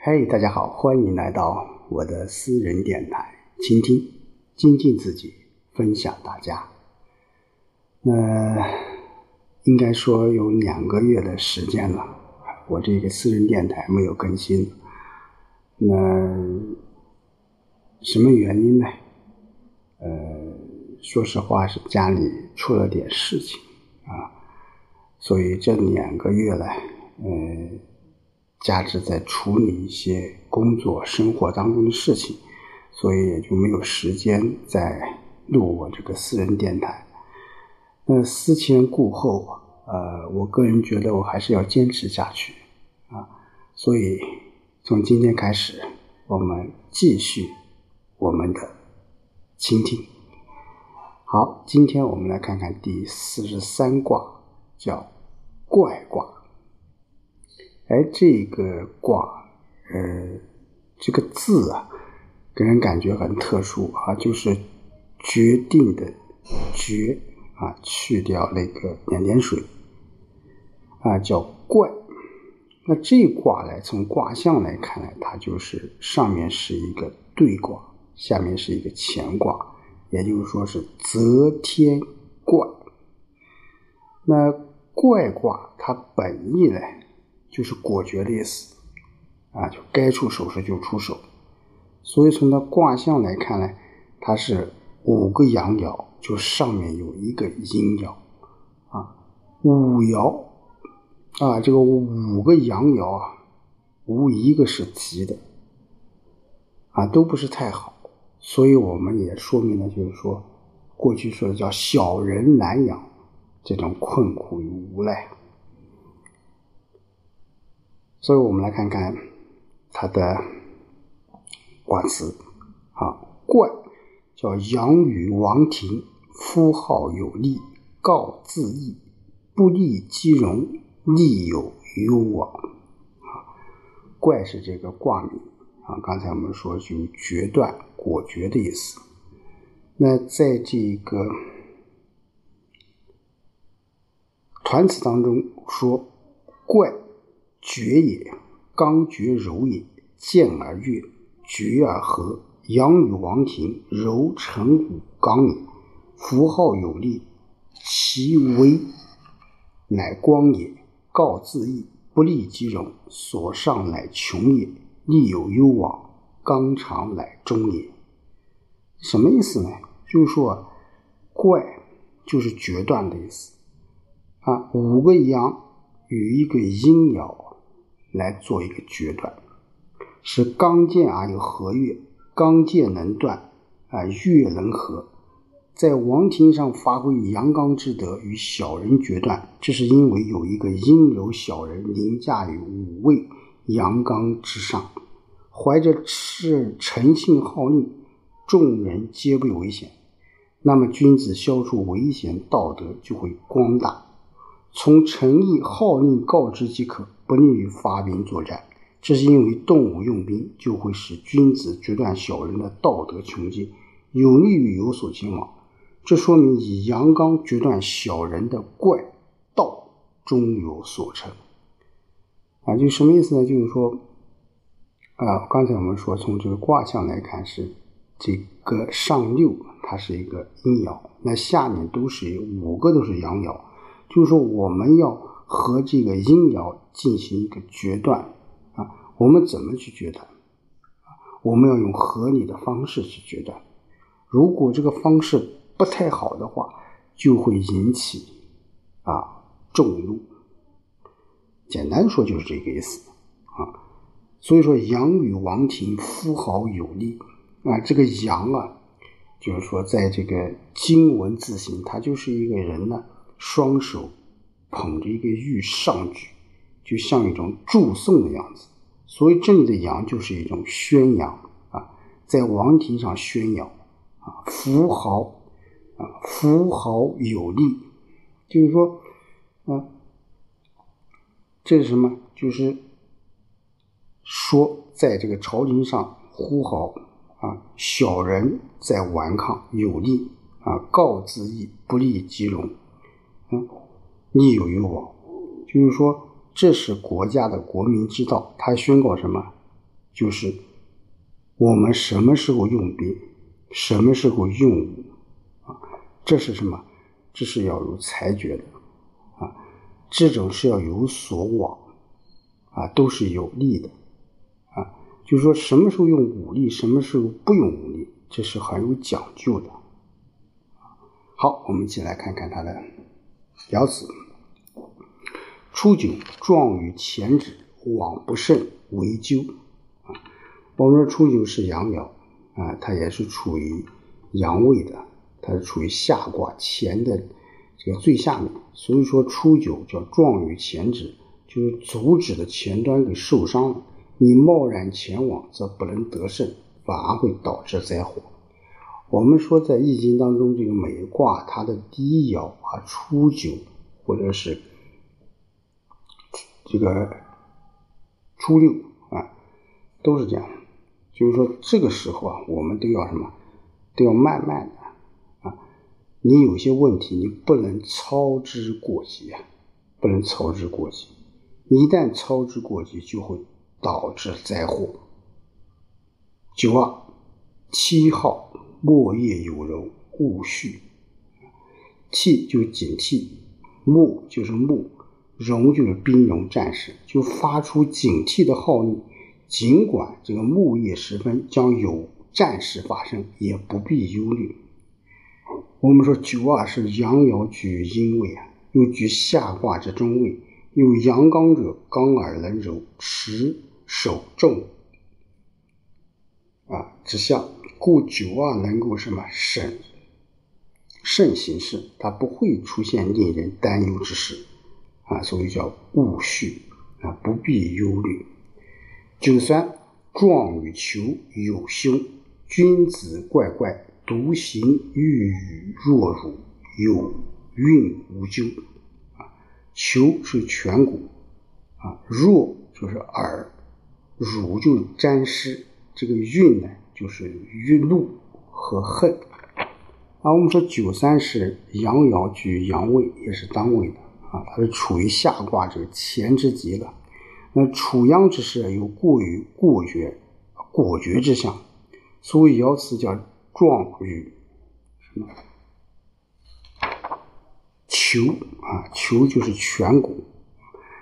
嘿，大家好，欢迎来到我的私人电台，倾听、精进自己，分享大家。那应该说有两个月的时间了，我这个私人电台没有更新。那什么原因呢？呃，说实话是家里出了点事情啊，所以这两个月来，呃。加之在处理一些工作生活当中的事情，所以也就没有时间再录我这个私人电台。那思前顾后，呃，我个人觉得我还是要坚持下去啊。所以从今天开始，我们继续我们的倾听。好，今天我们来看看第四十三卦，叫怪卦。哎，这个卦，呃，这个字啊，给人感觉很特殊啊，就是决定的决啊，去掉那个两点水啊，叫怪。那这卦呢从卦象来看呢，它就是上面是一个兑卦，下面是一个乾卦，也就是说是择天怪。那怪卦它本意呢？就是果决的意思，啊，就该出手时就出手。所以从它卦象来看呢，它是五个阳爻，就上面有一个阴爻，啊，五爻，啊，这个五个阳爻啊，无一个是吉的，啊，都不是太好。所以我们也说明了，就是说，过去说的叫小人难养，这种困苦与无奈。所以我们来看看它的卦辞啊，怪叫阳与王庭，夫好有力，告自义，不利即荣，利有攸往啊。怪是这个卦名啊，刚才我们说就决断、果决的意思。那在这个团词当中说怪。绝也，刚绝柔也，健而悦，绝而和。阳与王庭，柔成武刚也。符号有力，其威乃光也。告自义，不利即荣。所上乃穷也。利有攸往，刚长乃终也。什么意思呢？就是说，怪就是决断的意思啊。五个阳与一个阴爻。来做一个决断，是刚健而有和悦，刚健能断，啊，悦能和，在王庭上发挥阳刚之德，与小人决断，这是因为有一个阴柔小人凌驾于五位阳刚之上，怀着是诚信好逆，众人皆不危险，那么君子消除危险，道德就会光大，从诚意好逆告知即可。不利于发兵作战，这是因为动武用兵就会使君子决断小人的道德穷尽，有利于有所兴亡。这说明以阳刚决断小人的怪道终有所成。啊，就什么意思呢？就是说，啊，刚才我们说从这个卦象来看是这个上六它是一个阴爻，那下面都是五个都是阳爻，就是说我们要。和这个阴爻进行一个决断啊，我们怎么去决断？我们要用合理的方式去决断。如果这个方式不太好的话，就会引起啊众怒。简单说就是这个意思啊。所以说，阳与王庭，夫好有力啊。这个阳啊，就是说在这个经文字形，它就是一个人呢，双手。捧着一个玉上举，就像一种祝颂的样子。所以这里的扬就是一种宣扬啊，在王庭上宣扬啊，符号啊，符号有力，就是说啊，这是什么？就是说，在这个朝廷上呼号啊，小人在顽抗，有力啊，告自义，不利即荣，嗯。利有攸往，就是说，这是国家的国民之道。他宣告什么？就是我们什么时候用兵，什么时候用武啊？这是什么？这是要有裁决的啊！这种是要有所往啊，都是有利的啊。就是说什么时候用武力，什么时候不用武力，这是很有讲究的。好，我们一起来看看它的爻辞：初九，壮于前指，往不胜为咎。啊，我们说初九是阳爻啊，它也是处于阳位的，它是处于下卦前的这个最下面，所以说初九叫壮于前指，就是足趾的前端给受伤了，你贸然前往则不能得胜，反而会导致灾祸。我们说，在易经当中，这个每卦它的第一爻啊，初九或者是这个初六啊，都是这样。就是说，这个时候啊，我们都要什么？都要慢慢的啊。你有些问题，你不能操之过急啊，不能操之过急。一旦操之过急，就会导致灾祸。九二七号。莫叶有柔，勿恤。气就警惕，木就是木，荣就是兵戎战士，就发出警惕的号令。尽管这个木叶时分将有战事发生，也不必忧虑。我们说九二是阳爻居阴位啊，又居下卦之中位，有阳刚者，刚而能柔，持守重啊之象。故九二能够什么审慎行事，它不会出现令人担忧之事啊，所以叫勿恤啊，不必忧虑。九三壮与求有凶，君子怪怪，独行欲与若辱，有运无咎啊。求是颧骨啊，若就是耳，辱就是沾湿，这个运呢？就是欲怒和恨啊。我们说九三是阳爻居阳位，也是当位的啊，它是处于下卦这个乾之极了。那处阳之势有过于过绝、果决之象，所以爻辞叫壮于什么？求啊，求就是颧骨，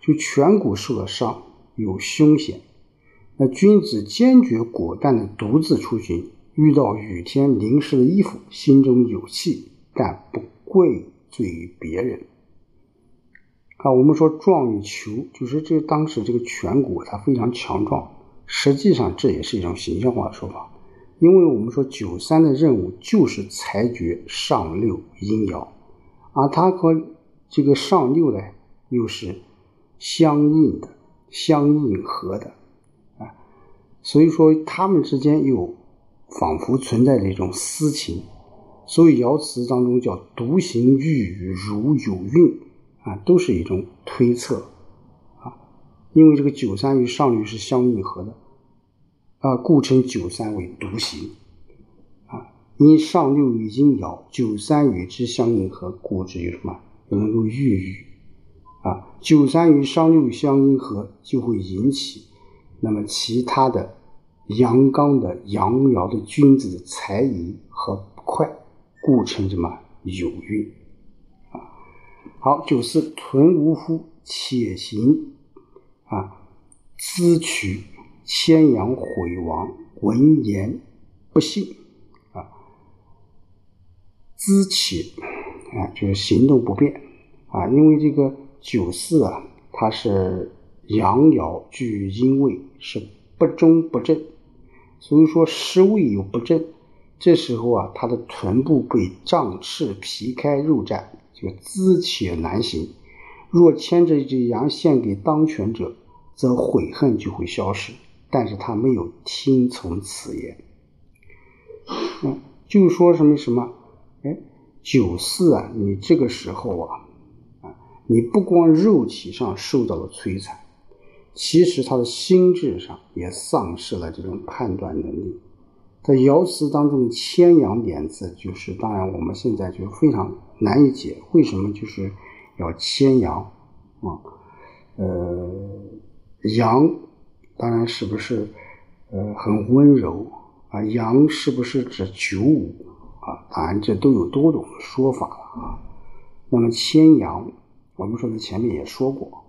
就颧骨受了伤，有凶险。那君子坚决果断的独自出行，遇到雨天淋湿的衣服，心中有气，但不愧罪于别人。啊，我们说壮于求，就是这当时这个颧骨它非常强壮，实际上这也是一种形象化的说法，因为我们说九三的任务就是裁决上六阴爻，而它和这个上六呢又是相应的、相应合的。所以说，他们之间又仿佛存在着一种私情，所以爻辞当中叫“独行欲语如有孕”，啊，都是一种推测，啊，因为这个九三与上六是相应合的，啊，故称九三为独行，啊，因上六与阴爻，九三与之相应合，故之有什么？能够御语，啊，九三与上六相应合，就会引起那么其他的。阳刚的阳爻的君子的才艺和快，故称什么有运啊？好，九四屯无夫，且行啊，咨取牵羊毁亡，闻言不信啊，咨且啊，就是行动不便啊，因为这个九四啊，它是阳爻居阴位，是不中不正。所以说湿位有不正，这时候啊，他的臀部被胀赤皮开肉绽，就姿且难行。若牵着一只羊献给当权者，则悔恨就会消失。但是他没有听从此言，嗯，就说什么什么，哎，九四啊，你这个时候啊，啊，你不光肉体上受到了摧残。其实他的心智上也丧失了这种判断能力。在爻辞当中的牵羊点字，就是当然我们现在就非常难以解，为什么就是要牵羊啊？呃，羊当然是不是呃很温柔啊，阳是不是指九五啊？当然这都有多种说法了啊。那么牵阳，我们说在前面也说过，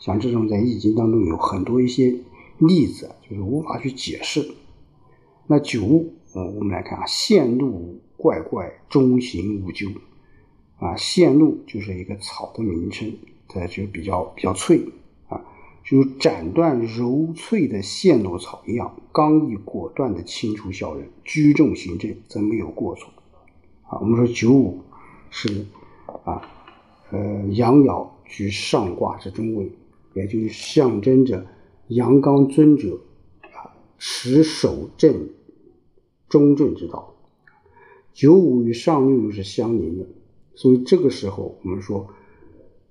像这种在易经当中有很多一些例子，就是无法去解释。那九五，我们来看啊，线路怪怪，中行无咎。啊，线路就是一个草的名称，它就比较比较脆啊，就斩断柔脆的线路草一样，刚毅果断的清除小人，居重行政则没有过错。啊，我们说九五是啊，呃，阳爻居上卦之中位，也就象征着阳刚尊者啊，持守正中正之道。九五与上六又是相邻的。所以这个时候，我们说，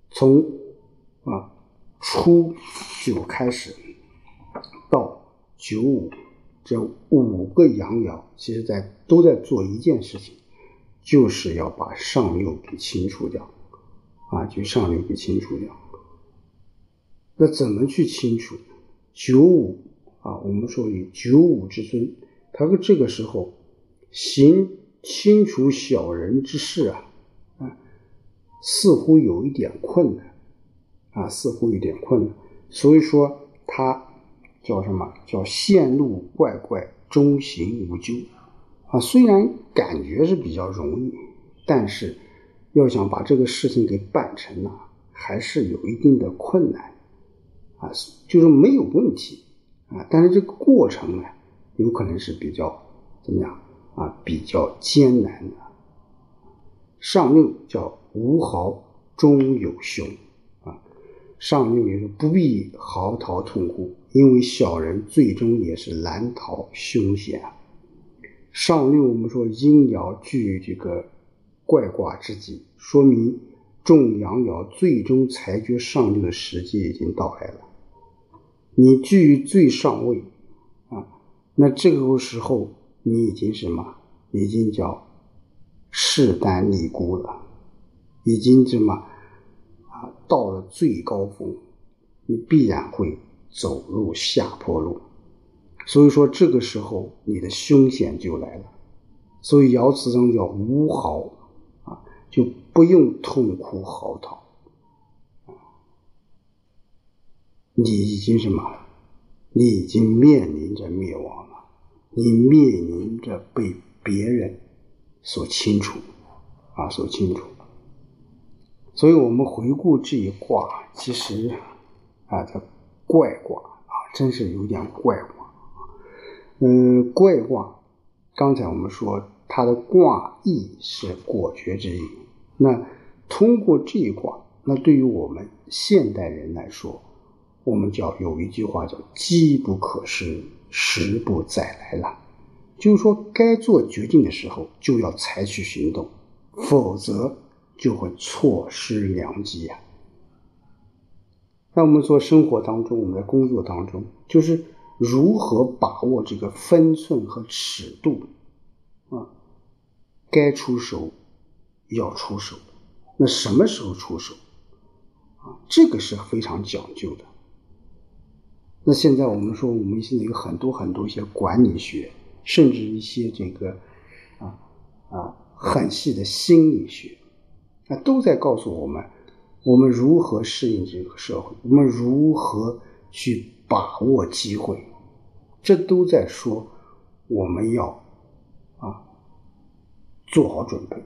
从啊初九开始到九五这五个阳爻，其实在都在做一件事情，就是要把上六给清除掉，啊，就上六给清除掉。那怎么去清除？九五啊，我们说以九五之尊，他说这个时候行清除小人之事啊。啊似乎有一点困难，啊，似乎有点困难，所以说他叫什么叫线路怪怪，中行无咎，啊，虽然感觉是比较容易，但是要想把这个事情给办成呢，还是有一定的困难，啊，就是没有问题，啊，但是这个过程呢，有可能是比较怎么样啊，比较艰难的，上六叫。无豪终有凶啊！上六也是不必嚎啕痛哭，因为小人最终也是难逃凶险。上六我们说阴爻具这个怪卦之际，说明众阳爻最终裁决上六的时机已经到来了。你居于最上位啊，那这个时候你已经什么？已经叫势单力孤了。已经什么啊，到了最高峰，你必然会走入下坡路。所以说，这个时候你的凶险就来了。所以爻辞中叫无嚎啊，就不用痛哭嚎啕你已经什么？你已经面临着灭亡了，你面临着被别人所清除啊，所清除。所以我们回顾这一卦，其实啊，叫怪卦啊，真是有点怪卦。嗯，怪卦，刚才我们说它的卦意是果决之意。那通过这一卦，那对于我们现代人来说，我们叫有一句话叫“机不可失，时不再来”了。就是说，该做决定的时候就要采取行动，否则。就会错失良机呀。那我们说生活当中，我们在工作当中，就是如何把握这个分寸和尺度啊？该出手要出手，那什么时候出手啊？这个是非常讲究的。那现在我们说，我们现在有很多很多一些管理学，甚至一些这个啊啊很细的心理学。那都在告诉我们，我们如何适应这个社会，我们如何去把握机会，这都在说我们要啊做好准备。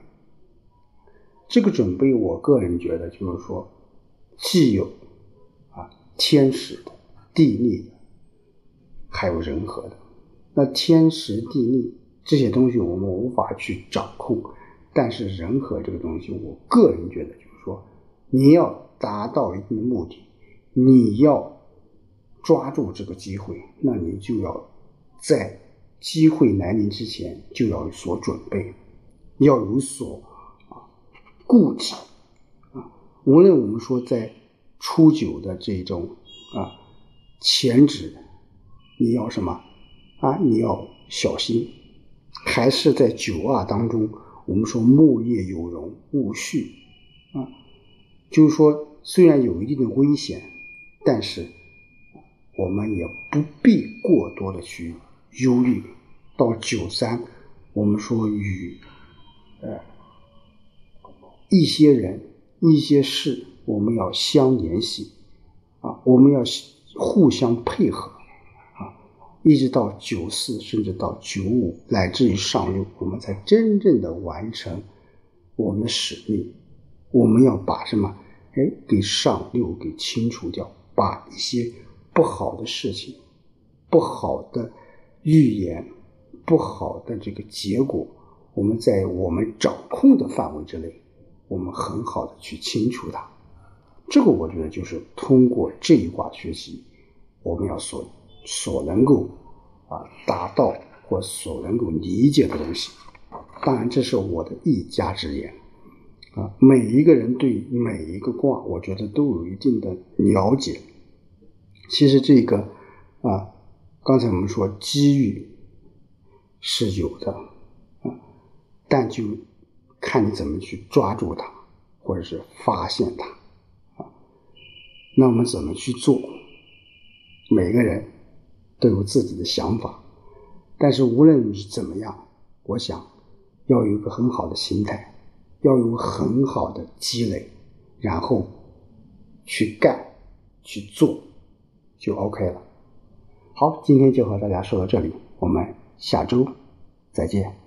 这个准备，我个人觉得就是说，既有啊天使的、地利的，还有人和的。那天时、地利这些东西，我们无法去掌控。但是人和这个东西，我个人觉得就是说，你要达到一定的目的，你要抓住这个机会，那你就要在机会来临之前就要有所准备，要有所啊顾忌啊。无论我们说在初九的这种啊前指，你要什么啊？你要小心，还是在九二当中。我们说木叶有容，勿蓄啊，就是说虽然有一定的危险，但是我们也不必过多的去忧虑。到九三，我们说与呃一些人、一些事，我们要相联系啊，我们要互相配合啊，一直到九四，甚至到九五，乃至于上六，我们才真正的完成我们的使命。我们要把什么？哎，给上六给清除掉，把一些不好的事情、不好的预言。不好的这个结果，我们在我们掌控的范围之内，我们很好的去清除它。这个我觉得就是通过这一卦学习，我们要所所能够啊达到或所能够理解的东西。当然，这是我的一家之言啊。每一个人对每一个卦，我觉得都有一定的了解。其实这个啊，刚才我们说机遇。是有的，啊，但就看你怎么去抓住它，或者是发现它，那我们怎么去做？每个人都有自己的想法，但是无论你是怎么样，我想要有一个很好的心态，要有很好的积累，然后去干去做，就 OK 了。好，今天就和大家说到这里，我们。下周再见。